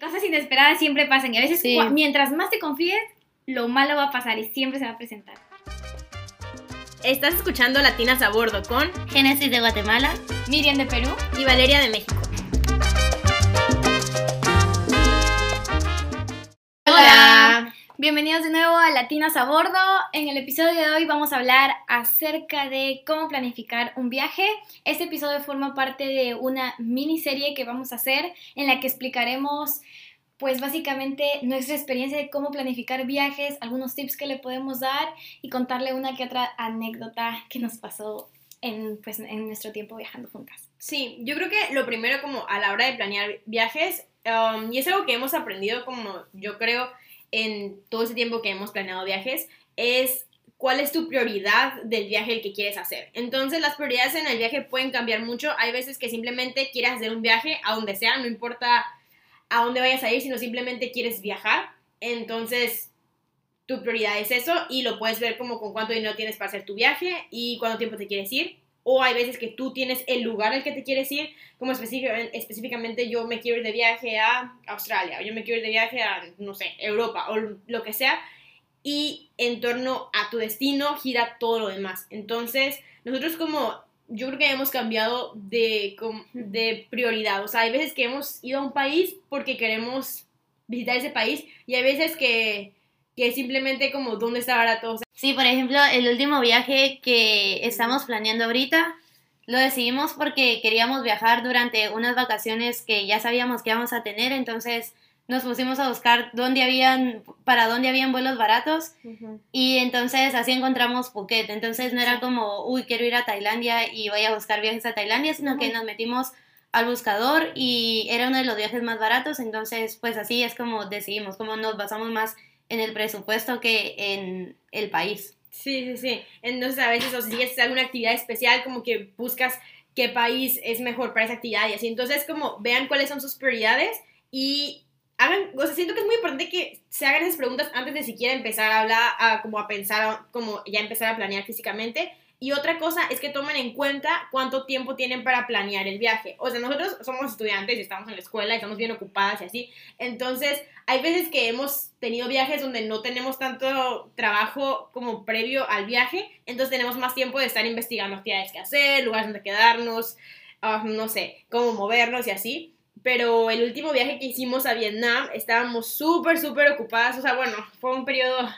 Cosas inesperadas siempre pasan y a veces mientras más te confíes, lo malo va a pasar y siempre se va a presentar. Estás escuchando Latinas a Bordo con Génesis de Guatemala, Miriam de Perú y Valeria de México. Hola. Bienvenidos de nuevo a Latinas a Bordo. En el episodio de hoy vamos a hablar acerca de cómo planificar un viaje. Este episodio forma parte de una miniserie que vamos a hacer en la que explicaremos pues básicamente nuestra experiencia de cómo planificar viajes, algunos tips que le podemos dar y contarle una que otra anécdota que nos pasó en, pues, en nuestro tiempo viajando juntas. Sí, yo creo que lo primero como a la hora de planear viajes, um, y es algo que hemos aprendido como yo creo en todo ese tiempo que hemos planeado viajes es cuál es tu prioridad del viaje el que quieres hacer. Entonces las prioridades en el viaje pueden cambiar mucho. Hay veces que simplemente quieres hacer un viaje a donde sea, no importa a dónde vayas a ir, sino simplemente quieres viajar. Entonces tu prioridad es eso y lo puedes ver como con cuánto dinero tienes para hacer tu viaje y cuánto tiempo te quieres ir o hay veces que tú tienes el lugar al que te quieres ir, como específicamente yo me quiero ir de viaje a Australia, o yo me quiero ir de viaje a, no sé, Europa, o lo que sea, y en torno a tu destino gira todo lo demás. Entonces, nosotros como, yo creo que hemos cambiado de, de prioridad, o sea, hay veces que hemos ido a un país porque queremos visitar ese país, y hay veces que que simplemente como dónde está barato. Sí, por ejemplo, el último viaje que estamos planeando ahorita, lo decidimos porque queríamos viajar durante unas vacaciones que ya sabíamos que íbamos a tener, entonces nos pusimos a buscar dónde habían, para dónde habían vuelos baratos y entonces así encontramos Phuket. Entonces no era como, uy, quiero ir a Tailandia y voy a buscar viajes a Tailandia, sino que nos metimos al buscador y era uno de los viajes más baratos, entonces pues así es como decidimos, como nos basamos más en el presupuesto que en el país. Sí, sí, sí. Entonces a veces o si haces alguna actividad especial, como que buscas qué país es mejor para esa actividad y así. Entonces como vean cuáles son sus prioridades y hagan, o sea, siento que es muy importante que se hagan esas preguntas antes de siquiera empezar a hablar, a, como a pensar, como ya empezar a planear físicamente y otra cosa es que tomen en cuenta cuánto tiempo tienen para planear el viaje. O sea, nosotros somos estudiantes y estamos en la escuela y estamos bien ocupadas y así. Entonces, hay veces que hemos tenido viajes donde no tenemos tanto trabajo como previo al viaje. Entonces, tenemos más tiempo de estar investigando actividades que hacer, lugares donde quedarnos, ah, no sé, cómo movernos y así. Pero el último viaje que hicimos a Vietnam estábamos súper, súper ocupadas. O sea, bueno, fue un periodo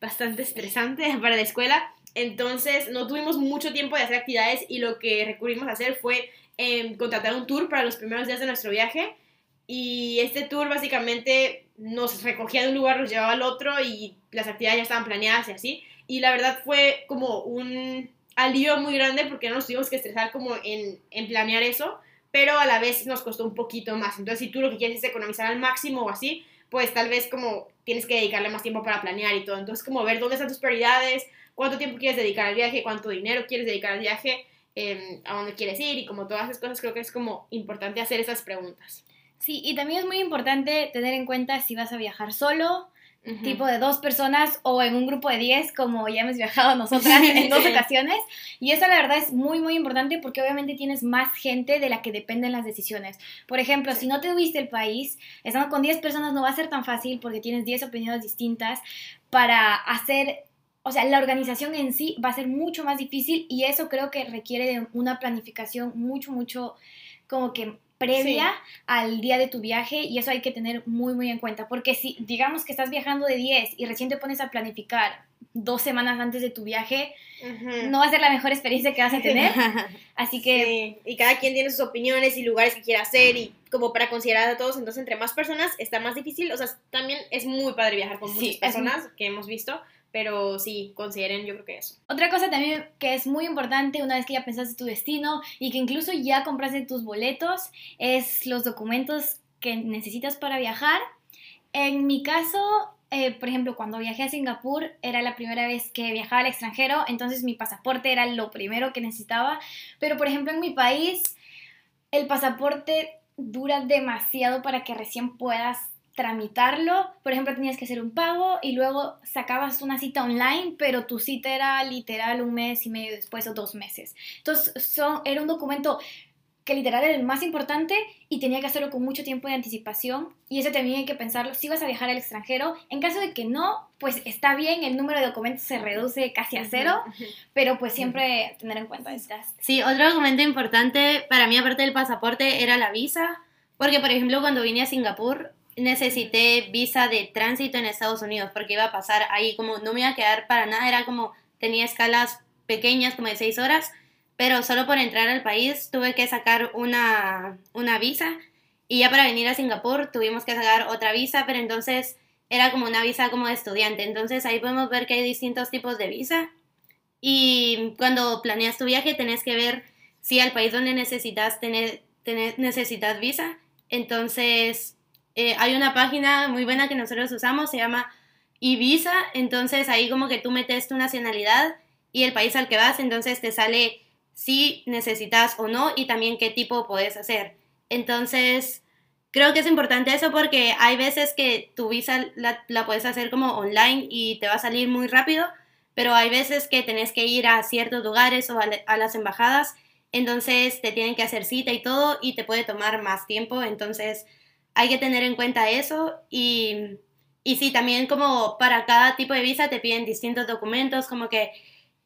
bastante estresante para la escuela entonces no tuvimos mucho tiempo de hacer actividades y lo que recurrimos a hacer fue em, contratar un tour para los primeros días de nuestro viaje. Y este tour básicamente nos recogía de un lugar, nos llevaba al otro y las actividades ya estaban planeadas y así. Y la verdad fue como un alivio muy grande porque no nos tuvimos que estresar como en, en planear eso, pero a la vez nos costó un poquito más. Entonces si tú lo que quieres es economizar al máximo o así, pues tal vez como tienes que dedicarle más tiempo para planear y todo. Entonces como ver dónde están tus prioridades, cuánto tiempo quieres dedicar al viaje, cuánto dinero quieres dedicar al viaje, em, a dónde quieres ir y como todas esas cosas creo que es como importante hacer esas preguntas. Sí, y también es muy importante tener en cuenta si vas a viajar solo, tipo de dos personas o en un grupo de diez, como ya hemos viajado nosotras en dos ocasiones. Y eso la verdad es muy, muy importante porque obviamente tienes más gente de la que dependen las decisiones. Por ejemplo, si no te viste el país, estando con 10 personas no va a ser tan fácil porque tienes 10 opiniones distintas para hacer o sea, la organización en sí va a ser mucho más difícil y eso creo que requiere de una planificación mucho, mucho como que previa al día de tu viaje y eso hay que tener muy, muy en cuenta. Porque si digamos que estás viajando de 10 y recién te pones a planificar dos semanas antes de tu viaje, no va a ser la mejor experiencia que vas a tener. Así que... Y cada quien tiene sus opiniones y lugares que quiere hacer y como para considerar a todos, entonces entre más personas está más difícil. O sea, también es muy padre viajar con muchas personas que hemos visto pero sí, consideren yo creo que eso. Otra cosa también que es muy importante una vez que ya pensaste tu destino y que incluso ya compraste tus boletos es los documentos que necesitas para viajar. En mi caso, eh, por ejemplo, cuando viajé a Singapur era la primera vez que viajaba al extranjero, entonces mi pasaporte era lo primero que necesitaba. Pero por ejemplo en mi país el pasaporte dura demasiado para que recién puedas tramitarlo. Por ejemplo, tenías que hacer un pago y luego sacabas una cita online, pero tu cita era literal un mes y medio después o dos meses. Entonces, son, era un documento que literal era el más importante y tenía que hacerlo con mucho tiempo de anticipación y eso también hay que pensarlo si vas a viajar al extranjero. En caso de que no, pues está bien, el número de documentos se reduce casi a cero, pero pues siempre tener en cuenta estas. Sí, otro documento importante para mí aparte del pasaporte era la visa, porque por ejemplo cuando vine a Singapur necesité visa de tránsito en Estados Unidos porque iba a pasar ahí como no me iba a quedar para nada, era como tenía escalas pequeñas como de seis horas pero solo por entrar al país tuve que sacar una, una visa y ya para venir a Singapur tuvimos que sacar otra visa, pero entonces era como una visa como de estudiante. Entonces ahí podemos ver que hay distintos tipos de visa y cuando planeas tu viaje tenés que ver si al país donde necesitas tener, tener necesitas visa. Entonces eh, hay una página muy buena que nosotros usamos, se llama eVisa. Entonces ahí como que tú metes tu nacionalidad y el país al que vas, entonces te sale si necesitas o no y también qué tipo puedes hacer. Entonces, creo que es importante eso porque hay veces que tu visa la, puedes hacer como online y te va a salir muy rápido, pero hay veces que tenés que ir a ciertos lugares o a, las embajadas, entonces te tienen que hacer cita y todo y te puede tomar más tiempo, entonces hay que tener en cuenta eso y, y sí, también como para cada tipo de visa te piden distintos documentos, como que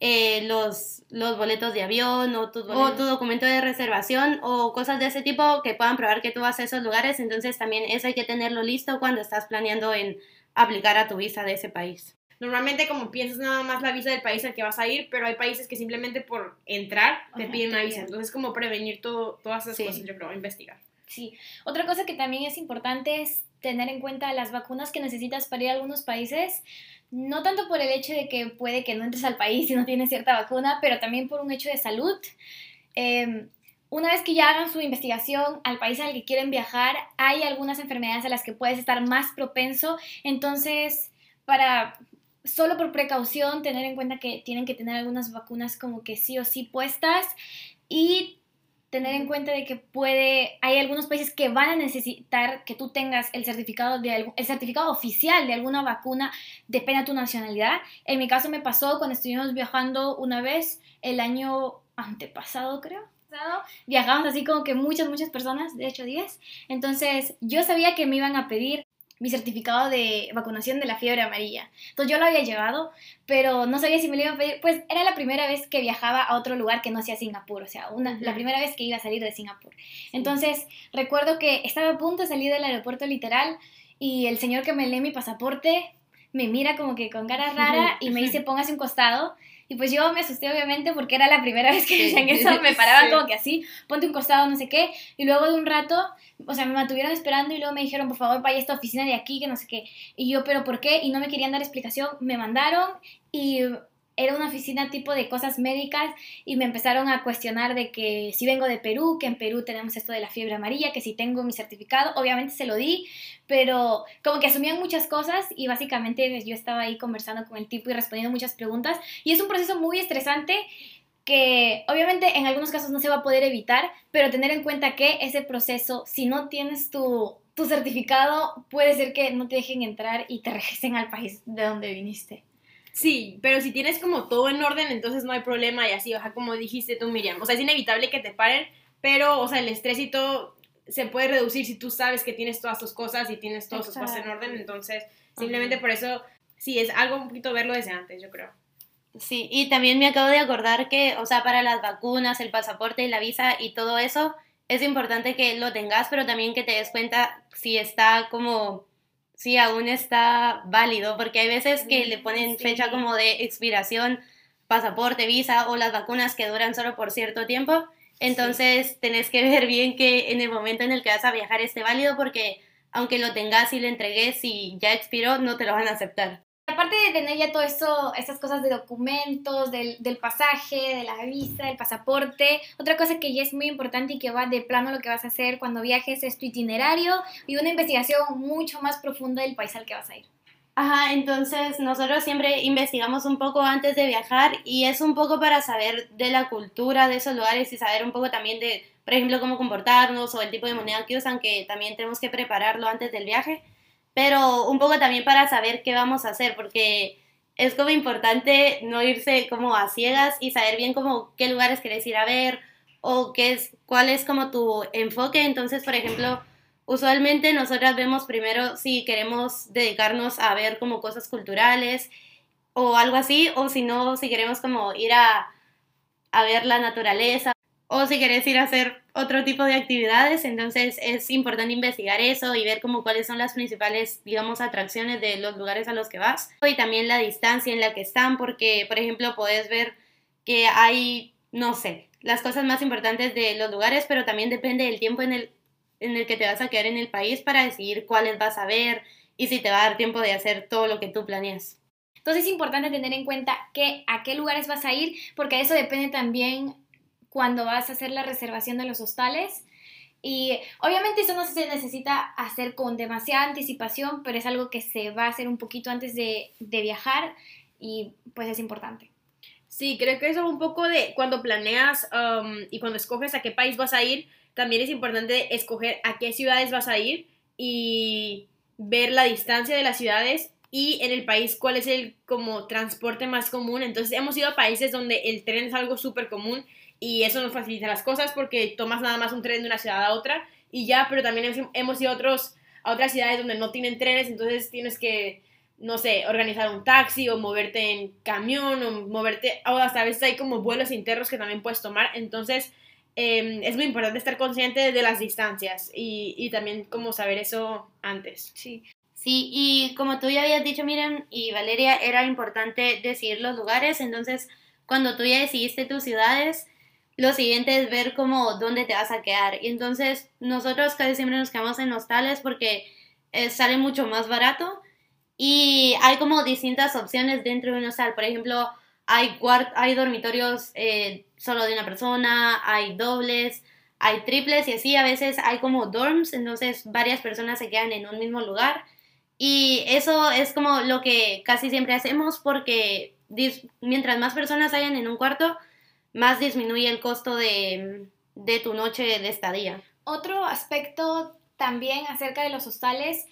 eh, los, los boletos de avión o tu, tu documento de reservación o cosas de ese tipo que puedan probar que tú vas a esos lugares. Entonces también eso hay que tenerlo listo cuando estás planeando en aplicar a tu visa de ese país. Normalmente como piensas nada más la visa del país al que vas a ir, pero hay países que simplemente por entrar te piden una visa. Entonces como prevenir todo, todas esas cosas, yo creo, investigar. Sí, otra cosa que también es importante es tener en cuenta las vacunas que necesitas para ir a algunos países no tanto por el hecho de que puede que no entres al país si no tienes cierta vacuna, pero también por un hecho de salud. Em, una vez que ya hagan su investigación al país al que quieren viajar, hay algunas enfermedades a las que puedes estar más propenso, entonces para solo por precaución tener en cuenta que tienen que tener algunas vacunas como que sí o sí puestas. Y tener en cuenta de que puede, hay algunos países que van a necesitar que tú tengas el certificado, de, el certificado oficial de alguna vacuna, depende de tu nacionalidad. En mi caso me pasó cuando estuvimos viajando una vez el año antepasado, creo. Viajamos así como que muchas, muchas personas, de hecho 10. Entonces yo sabía que me iban a pedir mi certificado de vacunación de la fiebre amarilla. Entonces yo lo había llevado, pero no sabía si me lo iban a pedir. Pues era la primera vez que viajaba a otro lugar que no sea Singapur, o sea, una, la primera vez que iba a salir de Singapur. Entonces recuerdo que estaba a punto de salir del aeropuerto literal y el señor que me lee mi pasaporte me mira como que con cara rara y me dice póngase un costado y pues yo me asusté obviamente porque era la primera vez que decían eso, me paraban como que así, ponte un costado, no sé qué. Y luego de un rato, o sea, me mantuvieron esperando y luego me dijeron, por favor, vaya a esta oficina de aquí, que no sé qué. Y yo, pero ¿por qué? Y no me querían dar explicación, me mandaron y era una oficina tipo de cosas médicas y me empezaron a cuestionar de que si vengo de Perú, que en Perú tenemos esto de la fiebre amarilla, que si tengo mi certificado, obviamente se lo di, pero como que asumían muchas cosas y básicamente yo estaba ahí conversando con el tipo y respondiendo muchas preguntas y es un proceso muy estresante que obviamente en algunos casos no se va a poder evitar, pero tener en cuenta que ese proceso, si no tienes tu, tu certificado, puede ser que no te dejen entrar y te regresen al país de donde viniste. Sí, pero si tienes como todo en orden, entonces no hay problema y así, o sea, como dijiste tú, Miriam. O sea, es inevitable que te paren, pero, o sea, el estrés y todo se puede reducir si tú sabes que tienes todas tus cosas y tienes todas tus cosas en orden. Entonces, simplemente por eso, sí, es algo un poquito verlo desde antes, yo creo. Sí, y también me acabo de acordar que, o sea, para las vacunas, el pasaporte y la visa y todo eso, es importante que lo tengas, pero también que te des cuenta si está como sí, aún está válido, porque hay veces que le ponen fecha como de expiración, pasaporte, visa o las vacunas que duran solo por cierto tiempo. Entonces tenés que ver bien que en el momento en el que vas a viajar esté válido porque aunque lo tengas y lo entregues y ya expiró, no te lo van a aceptar aparte de tener ya todo eso, esas cosas de documentos, del, del, pasaje, de la visa, del pasaporte, otra cosa que ya es muy importante y que va de plano lo que vas a hacer cuando viajes es tu itinerario y una investigación mucho más profunda del país al que vas a ir. Ajá, entonces nosotros siempre investigamos un poco antes de viajar y es un poco para saber de la cultura de esos lugares y saber un poco también de, por ejemplo, cómo comportarnos o el tipo de moneda que usan, que también tenemos que prepararlo antes del viaje pero un poco también para saber qué vamos a hacer, porque es como importante no irse como a ciegas y saber bien como qué lugares querés ir a ver o qué es, cuál es como tu enfoque. Entonces, por ejemplo, usualmente nosotras vemos primero si queremos dedicarnos a ver como cosas culturales o algo así, o si no, si queremos como ir a, a ver la naturaleza o si quieres ir a hacer otro tipo de actividades, entonces es importante investigar eso y ver como cuáles son las principales, digamos, atracciones de los lugares a los que vas y también la distancia en la que están, porque, por ejemplo, puedes ver que hay, no sé, las cosas más importantes de los lugares, pero también depende del tiempo en el, en el que te vas a quedar en el país para decidir cuáles vas a ver y si te va a dar tiempo de hacer todo lo que tú planeas. Entonces es importante tener en cuenta que, a qué lugares vas a ir, porque eso depende también cuando vas a hacer la reservación de los hostales. Y obviamente eso no se necesita hacer con demasiada anticipación, pero es algo que se va a hacer un poquito antes de, viajar y pues es importante. Sí, creo que eso un poco de cuando planeas um, y cuando escoges a qué país vas a ir, también es importante escoger a qué ciudades vas a ir y ver la distancia de las ciudades y en el país cuál es el como transporte más común. Entonces hemos ido a países donde el tren es algo súper común y eso nos facilita las cosas porque tomas nada más un tren de una ciudad a otra y ya, pero también hemos ido a, otros, a otras ciudades donde no tienen trenes, entonces tienes que, no sé, organizar un taxi o moverte en camión o moverte, o hasta a veces hay como vuelos internos que también puedes tomar, entonces em, es muy importante estar consciente de las distancias y, y también como saber eso antes. Sí. Sí, y como tú ya habías dicho, Miriam y Valeria, era importante decidir los lugares, entonces cuando tú ya decidiste tus ciudades, lo siguiente es ver cómo dónde te vas a quedar. Y entonces nosotros casi siempre nos quedamos en hostales porque eh, sale mucho más barato y hay como distintas opciones dentro de un hostal. Por ejemplo, hay, hay dormitorios eh, solo de una persona, hay dobles, hay triples y así a veces hay como dorms, entonces varias personas se quedan en un mismo lugar. Y eso es como lo que casi siempre hacemos porque mientras más personas hayan en un cuarto, más disminuye el costo de, tu noche de estadía. Otro aspecto también acerca de los hostales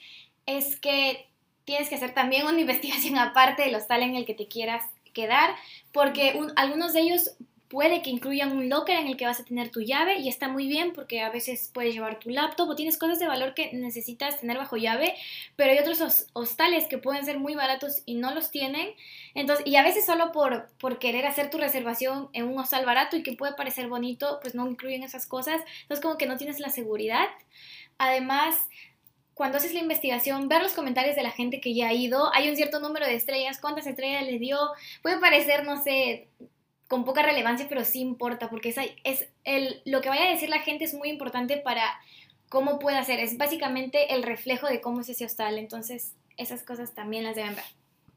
es que tienes que hacer también una investigación aparte del hostal en el que te quieras quedar, porque algunos de ellos puede que incluyan un locker en el que vas a tener tu llave y está muy bien porque a veces puedes llevar tu laptop o tienes cosas de valor que necesitas tener bajo llave, pero hay otros hostales que pueden ser muy baratos y no los tienen. Entonces, y a veces solo por, por querer hacer tu reservación en un hostal barato y que puede parecer bonito, pues no incluyen esas cosas. Entonces como que no tienes la seguridad. Además, cuando haces la investigación, ver los comentarios de la gente que ya ha ido, hay un cierto número de estrellas, cuántas estrellas le dio, puede parecer, no sé, con poca relevancia, pero sí importa, porque es, es el, lo que vaya a decir la gente es muy importante para cómo puede hacer. Es básicamente el reflejo de cómo es ese hostal. Entonces, esas cosas también las deben ver.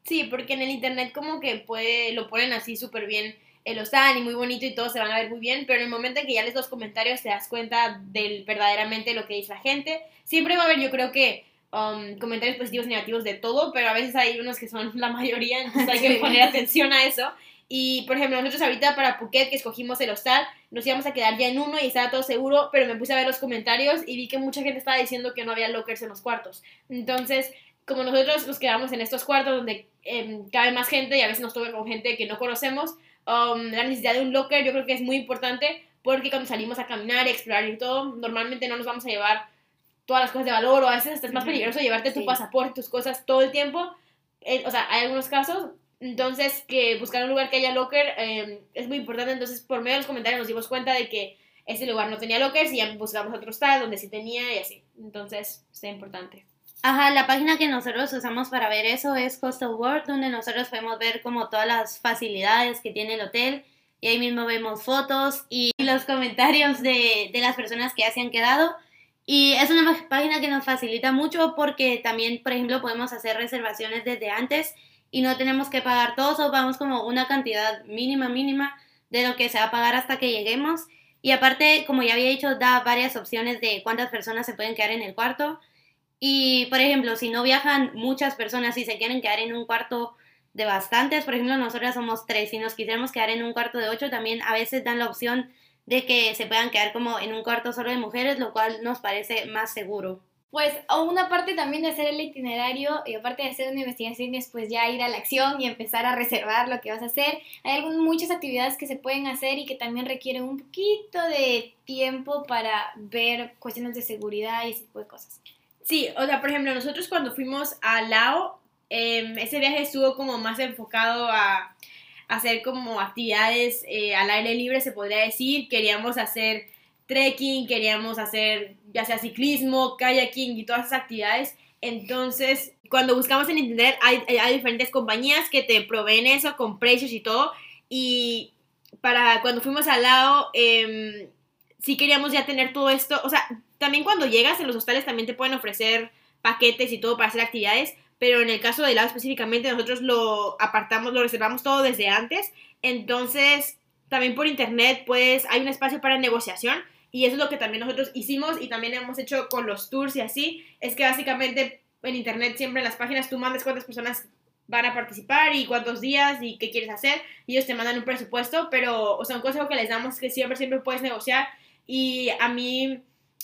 Sí, porque en el internet como que puede, lo ponen así súper bien el hostal y muy bonito y todos se van a ver muy bien, pero en el momento en que ya lees los comentarios te das cuenta del verdaderamente lo que dice la gente. Siempre va a haber, yo creo que um, comentarios positivos y negativos de todo, pero a veces hay unos que son la mayoría, entonces hay que poner atención a eso. Y, por ejemplo, nosotros ahorita para Phuket, que escogimos el hostal, nos íbamos a quedar ya en uno y estaba todo seguro, pero me puse a ver los comentarios y vi que mucha gente estaba diciendo que no había lockers en los cuartos. Entonces, como nosotros nos quedamos en estos cuartos donde eh, cabe más gente y a veces nos toca con gente que no conocemos, um, la necesidad de un locker yo creo que es muy importante porque cuando salimos a caminar y explorar y todo, normalmente no nos vamos a llevar todas las cosas de valor o a veces es más peligroso llevarte tu pasaporte, tus cosas todo el tiempo. Eh, o sea, hay algunos casos entonces, que buscar un lugar que haya locker em, es muy importante. Entonces, por medio de los comentarios nos dimos cuenta de que ese lugar no tenía lockers y ya buscamos otro tal donde sí tenía y así. Entonces, es importante. Ajá, la página que nosotros usamos para ver eso es Coastal World, donde nosotros podemos ver como todas las facilidades que tiene el hotel y ahí mismo vemos fotos y los comentarios de, de las personas que ya se han quedado. Y es una página que nos facilita mucho porque también, por ejemplo, podemos hacer reservaciones desde antes y no tenemos que pagar todos o vamos como una cantidad mínima, mínima de lo que se va a pagar hasta que lleguemos. Y aparte, como ya había dicho, da varias opciones de cuántas personas se pueden quedar en el cuarto. Y, por ejemplo, si no viajan muchas personas y se quieren quedar en un cuarto de bastantes, por ejemplo, nosotras somos tres, si nos quisiéramos quedar en un cuarto de ocho, también a veces dan la opción de que se puedan quedar como en un cuarto solo de mujeres, lo cual nos parece más seguro. Pues una parte también de hacer el itinerario y aparte de hacer una investigación es pues ya ir a la acción y empezar a reservar lo que vas a hacer. Hay muchas actividades que se pueden hacer y que también requieren un poquito de tiempo para ver cuestiones de seguridad y ese tipo de cosas. Sí, o sea, por ejemplo, nosotros cuando fuimos a Lao, em, ese viaje estuvo como más enfocado a hacer como actividades eh, al aire libre, se podría decir. Queríamos hacer trekking, queríamos hacer ya sea ciclismo, kayaking y todas esas actividades. Entonces, cuando buscamos en internet, hay, diferentes compañías que te proveen eso con precios y todo. Y para cuando fuimos al lado, em, sí queríamos ya tener todo esto. O sea, también cuando llegas en los hostales también te pueden ofrecer paquetes y todo para hacer actividades. Pero en el caso del lado específicamente, nosotros lo apartamos, lo reservamos todo desde antes. Entonces, también por internet, pues hay un espacio para negociación. Y eso es lo que también nosotros hicimos y también hemos hecho con los tours y así. Es que básicamente en internet siempre en las páginas tú mandas cuántas personas van a participar y cuántos días y qué quieres hacer. Y ellos te mandan un presupuesto, pero, o sea, un consejo que les damos es que siempre, siempre puedes negociar. Y a mí,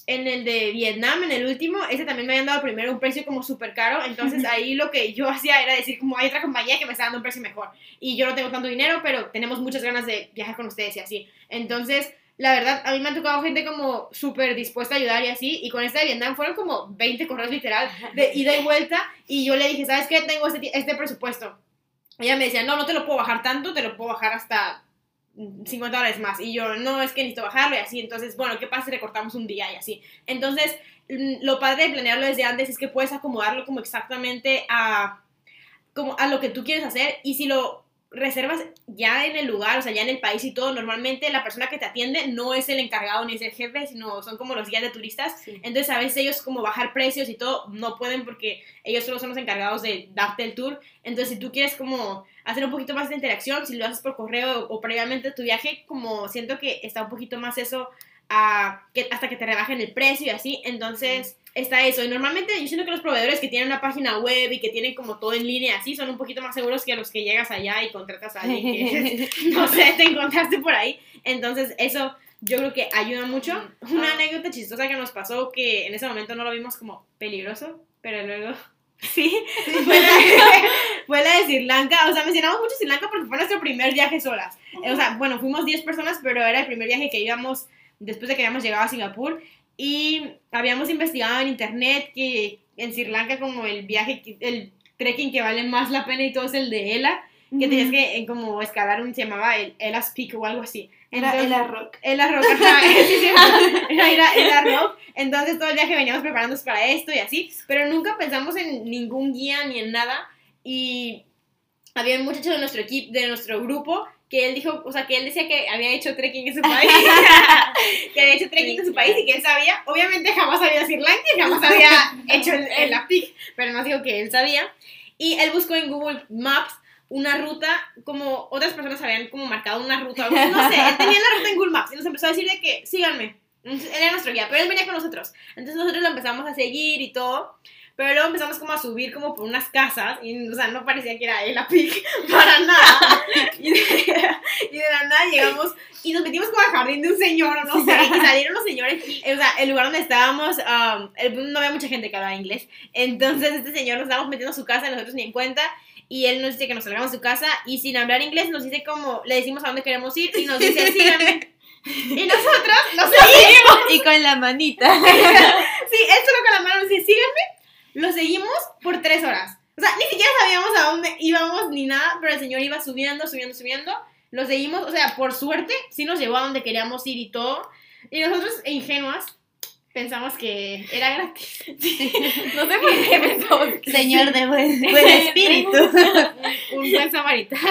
en el de Vietnam, en el último, ese también me habían dado primero un precio como súper caro. Entonces ahí lo que yo hacía era decir, como hay otra compañía que me está dando un precio mejor. Y yo no tengo tanto dinero, pero tenemos muchas ganas de viajar con ustedes y así. Entonces, la verdad, a mí me ha tocado gente como súper dispuesta a ayudar y así. Y con esta de Vietnam fueron como 20 correos literal de ida y vuelta. Y yo le dije, ¿sabes qué? Tengo este, este presupuesto. Ella me decía, no, no te lo puedo bajar tanto, te lo puedo bajar hasta mm, 50 dólares más. Y yo, no, es que necesito bajarlo y así. Entonces, bueno, ¿qué pasa si recortamos un día y así? Entonces, mm, lo padre de planearlo desde antes es que puedes acomodarlo como exactamente a, como a lo que tú quieres hacer. Y si lo reservas ya en el lugar, o sea, ya en el país y todo, normalmente la persona que te atiende no es el encargado ni es el jefe, sino son como los guías de turistas. Entonces, a veces ellos como bajar precios y todo no pueden porque ellos solo son los encargados de darte el tour. Entonces, si tú quieres como hacer un poquito más de interacción, si lo haces por correo o, o previamente tu viaje, como siento que está un poquito más eso a que, hasta que te rebajen el precio y así. Entonces, está eso. Y normalmente yo siento que los proveedores que tienen una página web y que tienen como todo en línea así son un poquito más seguros que los que llegas allá y contratas a alguien que, no sé, te encontraste por ahí. Entonces, eso yo creo que ayuda mucho. Una anécdota chistosa que nos pasó que en ese momento no lo vimos como peligroso, pero luego... Sí, fue la, fue la de Sri Lanka. O sea, mencionamos mucho Sri Lanka porque fue nuestro primer viaje solas. O sea, bueno, fuimos 10 personas, pero era el primer viaje que íbamos después de que habíamos llegado a Singapur. Y habíamos investigado en internet que en Sri Lanka como el viaje, el trekking que vale más la pena y todo es el de Ela, que tenías que eh, como escalar un, se llamaba el Ela's Peak o algo así. Era Entonces- rock. Ela Rock, ajá, sí, sí, era, era, era rock. Entonces todo el viaje veníamos preparándonos para esto y así, pero nunca pensamos en ningún guía ni en nada. Y había un muchacho de nuestro equipo, de nuestro grupo, que él dijo, o sea, que él decía que había hecho trekking en su país, que había hecho trekking en su país y que él sabía, obviamente jamás había Sri Lanka y jamás había hecho el, el la peak, pero nos dijo que él sabía. Y él buscó en Google Maps una ruta, como otras personas habían como marcado una ruta, no sé, él tenía la ruta en Google Maps y nos empezó a decir de que síganme. Él era nuestro guía, pero él venía con nosotros. Entonces nosotros lo empezamos a seguir y todo. Pero luego empezamos como a subir como por unas casas y, o sea, no parecía que era él a pic para nada. Y de, y de la nada llegamos y nos metimos como al jardín de un señor no sé, y salieron los señores. o sea, el lugar donde estábamos, um, el- no había mucha gente que hablaba inglés. Entonces este señor nos estábamos metiendo a su casa y nosotros ni en cuenta. Y él nos dice que nos salgamos de su casa y sin hablar inglés nos dice como, le decimos a dónde queremos ir y nos dice, síganme. Y nosotros nos seguimos. Y con la manita. Sí, él solo con la mano nos dice, síganme. Lo seguimos por tres horas. O sea, ni siquiera sabíamos a dónde íbamos ni nada, pero el señor iba subiendo, subiendo, subiendo. Lo seguimos, o sea, por suerte, sí nos llevó a donde queríamos ir y todo. Y nosotros, ingenuas, pensamos que era gratis. No sé por qué pensamos Señor de buen, buen espíritu. un buen samaritano.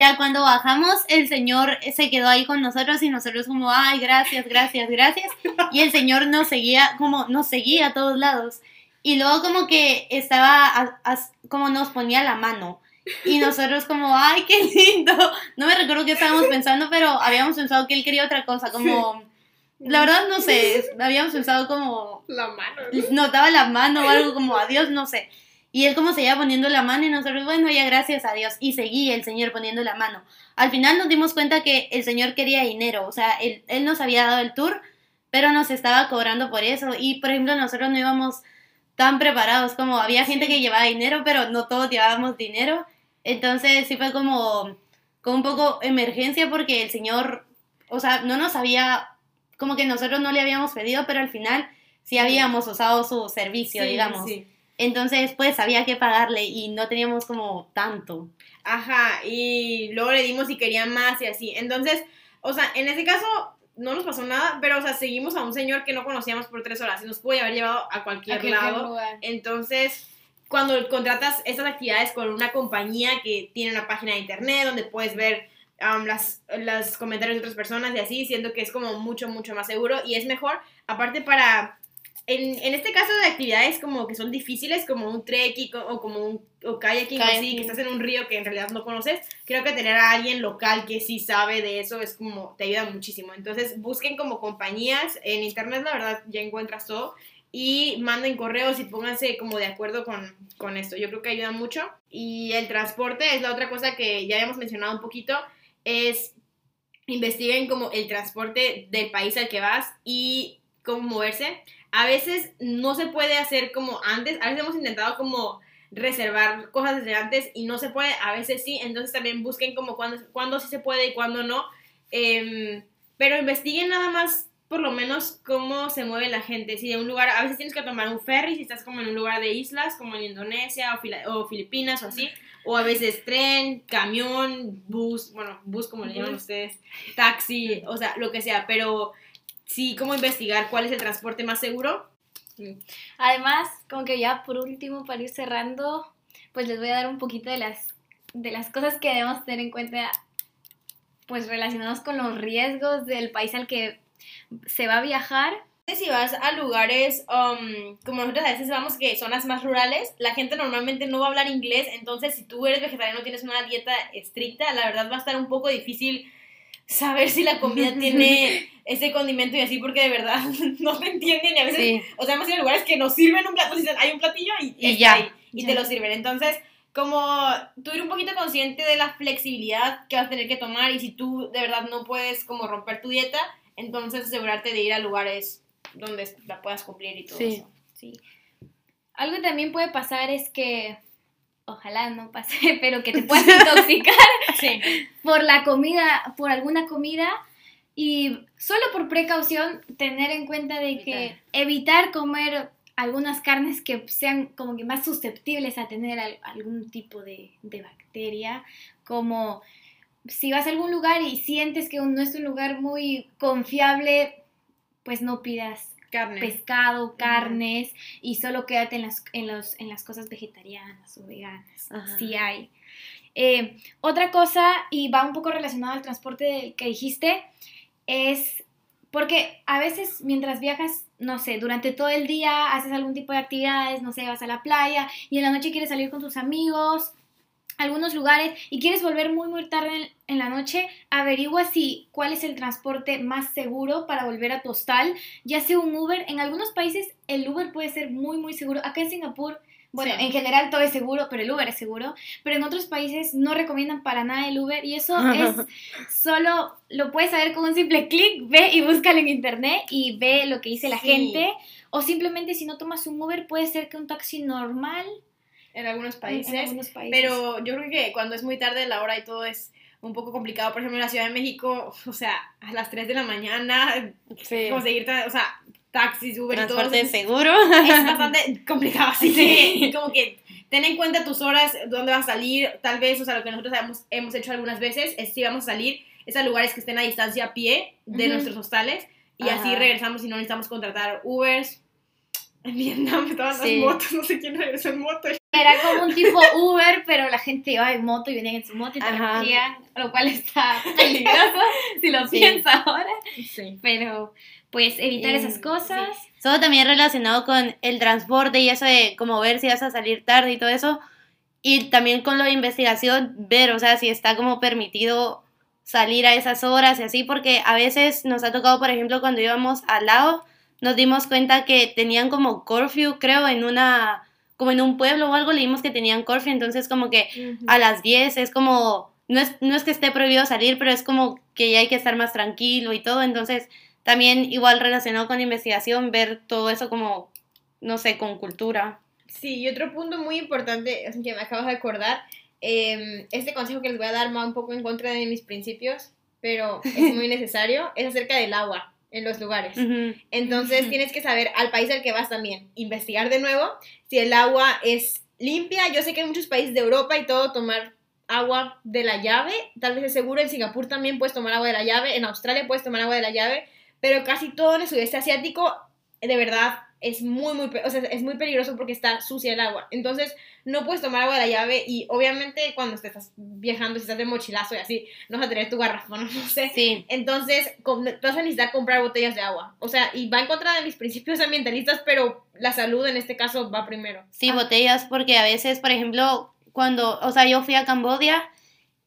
Ya cuando bajamos, el señor se quedó ahí con nosotros y nosotros como, ay, gracias, gracias, gracias. Y el señor nos seguía, como, nos seguía a todos lados. Y luego como que estaba, a- a- como nos ponía la mano. Y nosotros como, ay, qué lindo. No me recuerdo qué estábamos pensando, pero habíamos pensado que él quería otra cosa, como... La verdad no sé, habíamos pensado como La mano. notaba la mano o algo como adiós, no sé. Y él como se iba poniendo la mano y nosotros, bueno, ya gracias a Dios. Y seguía el Señor poniendo la mano. Al final nos dimos cuenta que el Señor quería dinero, o sea, él, él nos había dado el tour, pero nos estaba cobrando por eso. Y por ejemplo, nosotros no íbamos tan preparados, como había gente que llevaba dinero, pero no todos llevábamos dinero. Entonces sí fue como, como un poco emergencia porque el señor, o sea, no nos había, como que nosotros no le habíamos pedido, pero al final sí habíamos usado su servicio, digamos. Entonces, pues había que pagarle y no teníamos como tanto. Ajá, y luego le dimos si querían más y así. Entonces, o sea, en ese caso no nos pasó nada, pero, o sea, seguimos a un señor que no conocíamos por tres horas y nos pudo haber llevado a cualquier, lado. Entonces, cuando contratas estas actividades con una compañía que tiene una página de internet donde puedes ver um, las, los comentarios de otras personas y así, siento que es como mucho, mucho más seguro y es mejor, aparte para en, en, este caso de actividades como que son difíciles, como un trekking o como un o kayaking, así, que estás en un río que en realidad no conoces, creo que tener a alguien local que sí sabe de eso es como, te ayuda muchísimo. Entonces, busquen como compañías, en internet la verdad ya encuentras todo, y manden correos y pónganse como de acuerdo con, con esto. Yo creo que ayuda mucho. Y el transporte es la otra cosa que ya habíamos mencionado un poquito, es investiguen como el transporte del país al que vas y cómo moverse a veces no se puede hacer como antes, a veces hemos intentado como reservar cosas desde antes y no se puede, a veces sí, entonces también busquen como cuándo, cuándo sí se puede y cuándo no, em, pero investiguen nada más por lo menos cómo se mueve la gente, si de un lugar, a veces tienes que tomar un ferry si estás como en un lugar de islas, como en Indonesia o, o Filipinas o así, o a veces tren, camión, bus, bueno, bus como le llaman ustedes, taxi, o sea, lo que sea, pero sí, como investigar cuál es el transporte más seguro. Además, como que ya por último, para ir cerrando, pues les voy a dar un poquito de las, de las cosas que debemos tener en cuenta, pues relacionados con los riesgos del país al que se va a viajar. Si vas a lugares um, como nosotros a veces vamos que zonas más rurales, la gente normalmente no va a hablar inglés, entonces si tú eres vegetariano tienes una dieta estricta, la verdad va a estar un poco difícil saber si la comida tiene ese condimento y así, porque de verdad no se entienden y a veces, o sea, hemos ido a lugares que nos sirven un plato, dicen, hay un platillo y, ya, y te lo sirven. Entonces, como tú ir un poquito consciente de la flexibilidad que vas a tener que tomar y si tú de verdad no puedes como romper tu dieta, entonces asegurarte de ir a lugares donde la puedas cumplir y todo eso. Sí. Algo que también puede pasar es que ojalá no pase, pero que te puedas intoxicar por la comida, por alguna comida. Y solo por precaución tener en cuenta de que evitar. comer algunas carnes que sean como que más susceptibles a tener algún tipo de, de, bacteria, como si vas a algún lugar y sientes que no es un lugar muy confiable, pues no pidas pescado, carnes y solo quédate en las, en, los, en las cosas vegetarianas o veganas, si hay. Eh, otra cosa, y va un poco relacionado al transporte que dijiste, es porque a veces mientras viajas, no sé, durante todo el día haces algún tipo de actividades, no sé, vas a la playa y en la noche quieres salir con tus amigos algunos lugares y quieres volver muy muy tarde en, la noche, averigua si cuál es el transporte más seguro para volver a tu hostal, ya sea un Uber. En algunos países el Uber puede ser muy muy seguro. Acá en Singapur, bueno, en general todo es seguro, pero el Uber es seguro. Pero en otros países no recomiendan para nada el Uber y eso es solo lo puedes saber con un simple clic, ve y búscalo en internet y ve lo que dice la gente. O simplemente si no tomas un Uber puede ser que un taxi normal en algunos países, Pero yo creo que cuando es muy tarde la hora y todo es un poco complicado. Por ejemplo, en la Ciudad de México, o sea, a las 3 de la mañana, conseguir, o sea, taxis, Uber y todo. Transporte seguro. Es bastante complicado, así que como que ten en cuenta tus horas, dónde vas a salir, tal vez, o sea, lo que nosotros hemos, hemos hecho algunas veces es si vamos a salir, es a lugares que estén a distancia a pie de nuestros hostales y así regresamos y no necesitamos contratar Ubers. En Vietnam estaban las motos, no sé quién regresó en moto. Era como un tipo Uber, pero la gente iba en moto y venían en su moto y te recogían, lo cual está peligroso si lo piensas ahora. Sí. Pero pues evitar esas cosas. Todo también relacionado con el transporte y eso de como ver si vas a salir tarde y todo eso. Y también con lo de investigación, ver, o sea, si está como permitido salir a esas horas y así, porque a veces nos ha tocado, por ejemplo, cuando íbamos al lado, nos dimos cuenta que tenían como curfew, creo, en una como en un pueblo o algo leímos que tenían curfew, entonces como que a las 10 es como, no es, no es que esté prohibido salir, pero es como que ya hay que estar más tranquilo y todo, entonces también igual relacionado con investigación, ver todo eso como, no sé, con cultura. Sí, y otro punto muy importante que me acabas de acordar, eh, este consejo que les voy a dar va un poco en contra de mis principios, pero es muy necesario, es acerca del agua en los lugares. Entonces tienes que saber al país al que vas también, investigar de nuevo si el agua es limpia. Yo sé que en muchos países de Europa y todo tomar agua de la llave, tal vez es seguro, en Singapur también puedes tomar agua de la llave, en Australia puedes tomar agua de la llave, pero casi todo en el sudeste asiático de verdad es muy, muy, o sea, es muy peligroso porque está sucia el agua. Entonces, no puedes tomar agua de la llave y obviamente cuando te estás viajando, si estás de mochilazo y así, no vas a tener tu garrafón, no sé. Sí. Entonces, vas a necesitar comprar botellas de agua. O sea, y va en contra de mis principios ambientalistas, pero la salud en este caso va primero. Sí, botellas, porque a veces, por ejemplo, cuando, o sea, yo fui a Cambodia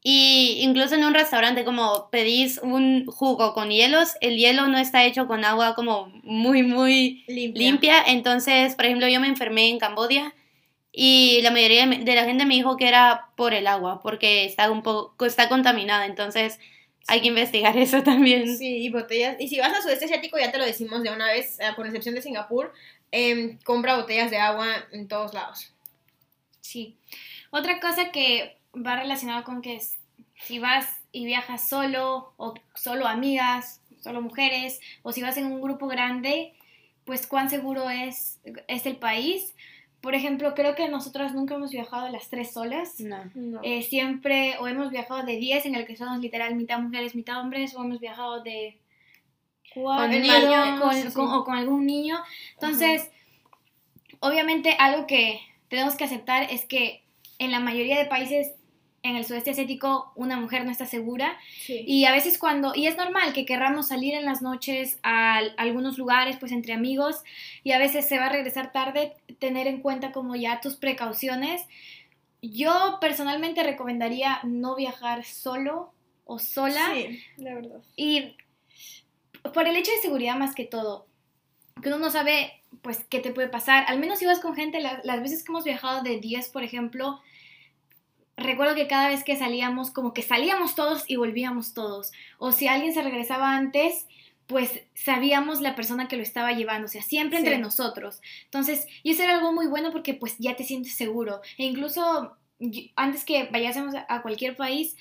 y incluso en un restaurante como pedís un jugo con hielos, el hielo no está hecho con agua como muy, muy limpia. Entonces, por ejemplo, yo me enfermé en Cambodia y la mayoría de la gente me dijo que era por el agua, porque está un poco, está contaminada. Entonces, hay que investigar eso también. Sí, y botellas. Y si vas a sudeste asiático, ya te lo decimos de una vez, con eh, excepción de Singapur, em, compra botellas de agua en todos lados. Sí. Otra cosa que va relacionado con que si vas y viajas solo o solo amigas, solo mujeres, o si vas en un grupo grande, pues cuán seguro es, es el país. Por ejemplo, creo que nosotras nunca hemos viajado las tres solas. No. Eh, siempre o hemos viajado de 10 en el que somos literal mitad mujeres, mitad hombres, o hemos viajado de cuatro con, o con algún niño. Entonces, obviamente algo que tenemos que aceptar es que en la mayoría de países en el sudeste asiático una mujer no está segura. Y a veces cuando y es normal que querramos salir en las noches a, algunos lugares pues entre amigos y a veces se va a regresar tarde tener en cuenta como ya tus precauciones. Yo personalmente recomendaría no viajar solo o sola. Sí, la verdad. Y por el hecho de seguridad más que todo que uno no sabe pues qué te puede pasar. Al menos si vas con gente las, las veces que hemos viajado de 10 por ejemplo recuerdo que cada vez que salíamos, como que salíamos todos y volvíamos todos. O si alguien se regresaba antes, pues sabíamos la persona que lo estaba llevando, o sea, siempre entre nosotros. Entonces, y eso era algo muy bueno porque pues ya te sientes seguro. E incluso antes que vayásemos a cualquier país,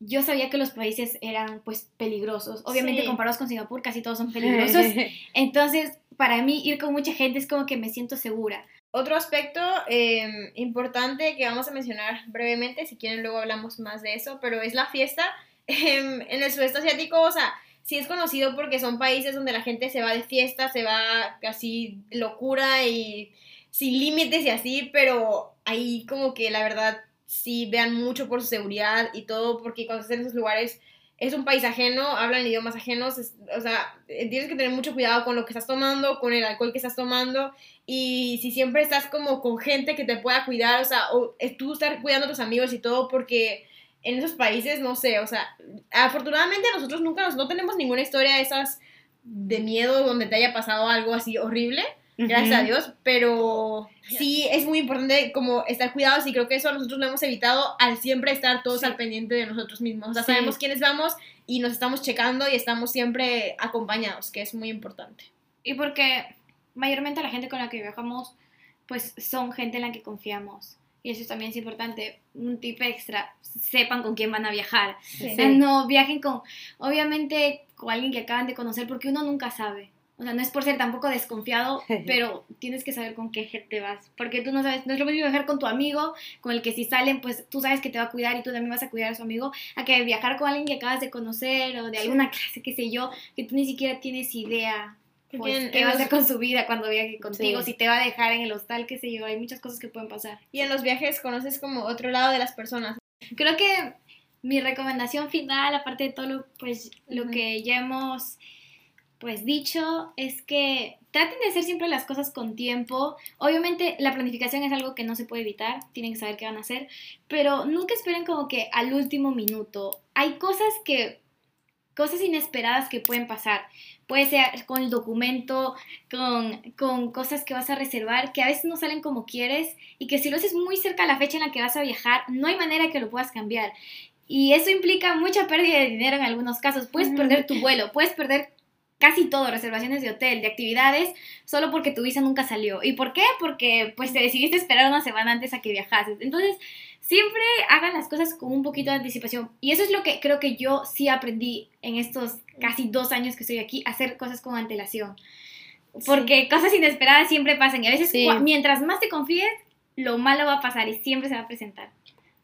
yo sabía que los países eran pues peligrosos. Obviamente comparados con Singapur, casi todos son peligrosos. Entonces, para mí ir con mucha gente es como que me siento segura. Otro aspecto em, importante que vamos a mencionar brevemente, si quieren luego hablamos más de eso, pero es la fiesta em, en el sudeste asiático, o sea, sí es conocido porque son países donde la gente se va de fiesta, se va así locura y sin límites y así, pero ahí como que la verdad sí vean mucho por su seguridad y todo, porque cuando estás en esos lugares es un país ajeno, hablan idiomas ajenos, o sea, tienes que tener mucho cuidado con lo que estás tomando, con el alcohol que estás tomando, y si siempre estás como con gente que te pueda cuidar, o sea, o tú estar cuidando a tus amigos y todo, porque en esos países, no sé, o sea, afortunadamente nosotros nunca nos, no tenemos ninguna historia de esas de miedo donde te haya pasado algo así horrible, gracias a Dios, pero sí es muy importante como estar cuidados y creo que eso nosotros lo hemos evitado al siempre estar todos al pendiente de nosotros mismos. O sea, sabemos quiénes vamos y nos estamos checando y estamos siempre acompañados, que es muy importante. Y porque mayormente la gente con la que viajamos pues son gente en la que confiamos. Y eso también es importante, un tip extra, sepan con quién van a viajar. no viajen con, obviamente, con alguien que acaban de conocer, porque uno nunca sabe. O sea, no es por ser tampoco desconfiado, pero tienes que saber con qué gente vas. Porque tú no sabes, no es lo mismo viajar con tu amigo, con el que si salen, pues tú sabes que te va a cuidar y tú también vas a cuidar a su amigo, a que viajar con alguien que acabas de conocer o de alguna clase, qué sé yo, que tú ni siquiera tienes idea. Pues, qué va a hacer con su vida cuando viaje contigo, si te va a dejar en el hostal, qué sé yo, hay muchas cosas que pueden pasar. Y en los viajes conoces como otro lado de las personas. Creo que mi recomendación final, aparte de todo lo, pues, lo que ya hemos pues dicho es que traten de hacer siempre las cosas con tiempo. Obviamente la planificación es algo que no se puede evitar, tienen que saber qué van a hacer, pero nunca esperen como que al último minuto. Hay cosas que cosas inesperadas que pueden pasar. Puede ser con el documento, con, con, cosas que vas a reservar, que a veces no salen como quieres y que si lo haces muy cerca a la fecha en la que vas a viajar, no hay manera que lo puedas cambiar. Y eso implica mucha pérdida de dinero en algunos casos. Puedes perder tu vuelo, puedes perder casi todo, reservaciones de hotel, de actividades, solo porque tu visa nunca salió. ¿Y por qué? Porque pues te decidiste esperar una semana antes a que viajases. Entonces, siempre hagan las cosas con un poquito de anticipación. Y eso es lo que creo que yo sí aprendí en estos casi dos años que estoy aquí, hacer cosas con antelación. Porque cosas inesperadas siempre pasan y a veces mientras más te confíes, lo malo va a pasar y siempre se va a presentar.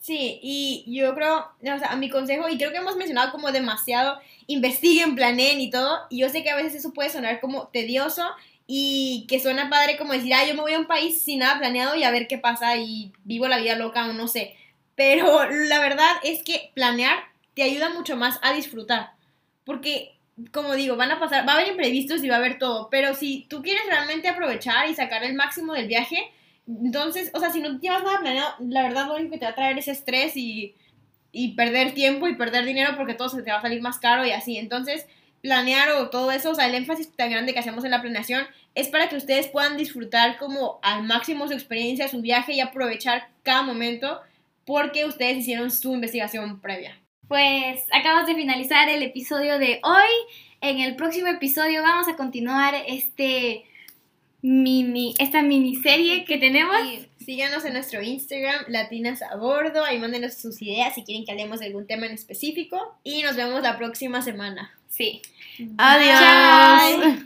Sí, y yo creo, o sea, a mi consejo, y creo que hemos mencionado como demasiado, investiguen, planeen y todo, y yo sé que a veces eso puede sonar como tedioso y que suena padre como decir, ah, yo me voy a un país sin nada planeado y a ver qué pasa y vivo la vida loca o no sé. Pero la verdad es que planear te ayuda mucho más a disfrutar. Porque, como digo, van a pasar, va a haber imprevistos y va a haber todo. Pero si tú quieres realmente aprovechar y sacar el máximo del viaje, entonces, o sea, si no llevas nada planeado, la verdad lo único que te va a traer es estrés y, y perder tiempo y perder dinero porque todo se te va a salir más caro y así. Entonces, planear o todo eso, o sea, el énfasis tan grande que hacemos en la planeación es para que ustedes puedan disfrutar como al máximo su experiencia, su viaje y aprovechar cada momento porque ustedes hicieron su investigación previa. Pues acabamos de finalizar el episodio de hoy. En el próximo episodio vamos a continuar este mini, esta miniserie que tenemos. síganos en nuestro Instagram, Latinas a Bordo. Ahí mándenos sus ideas si quieren que hablemos de algún tema en específico. Y nos vemos la próxima semana. Sí. Adiós.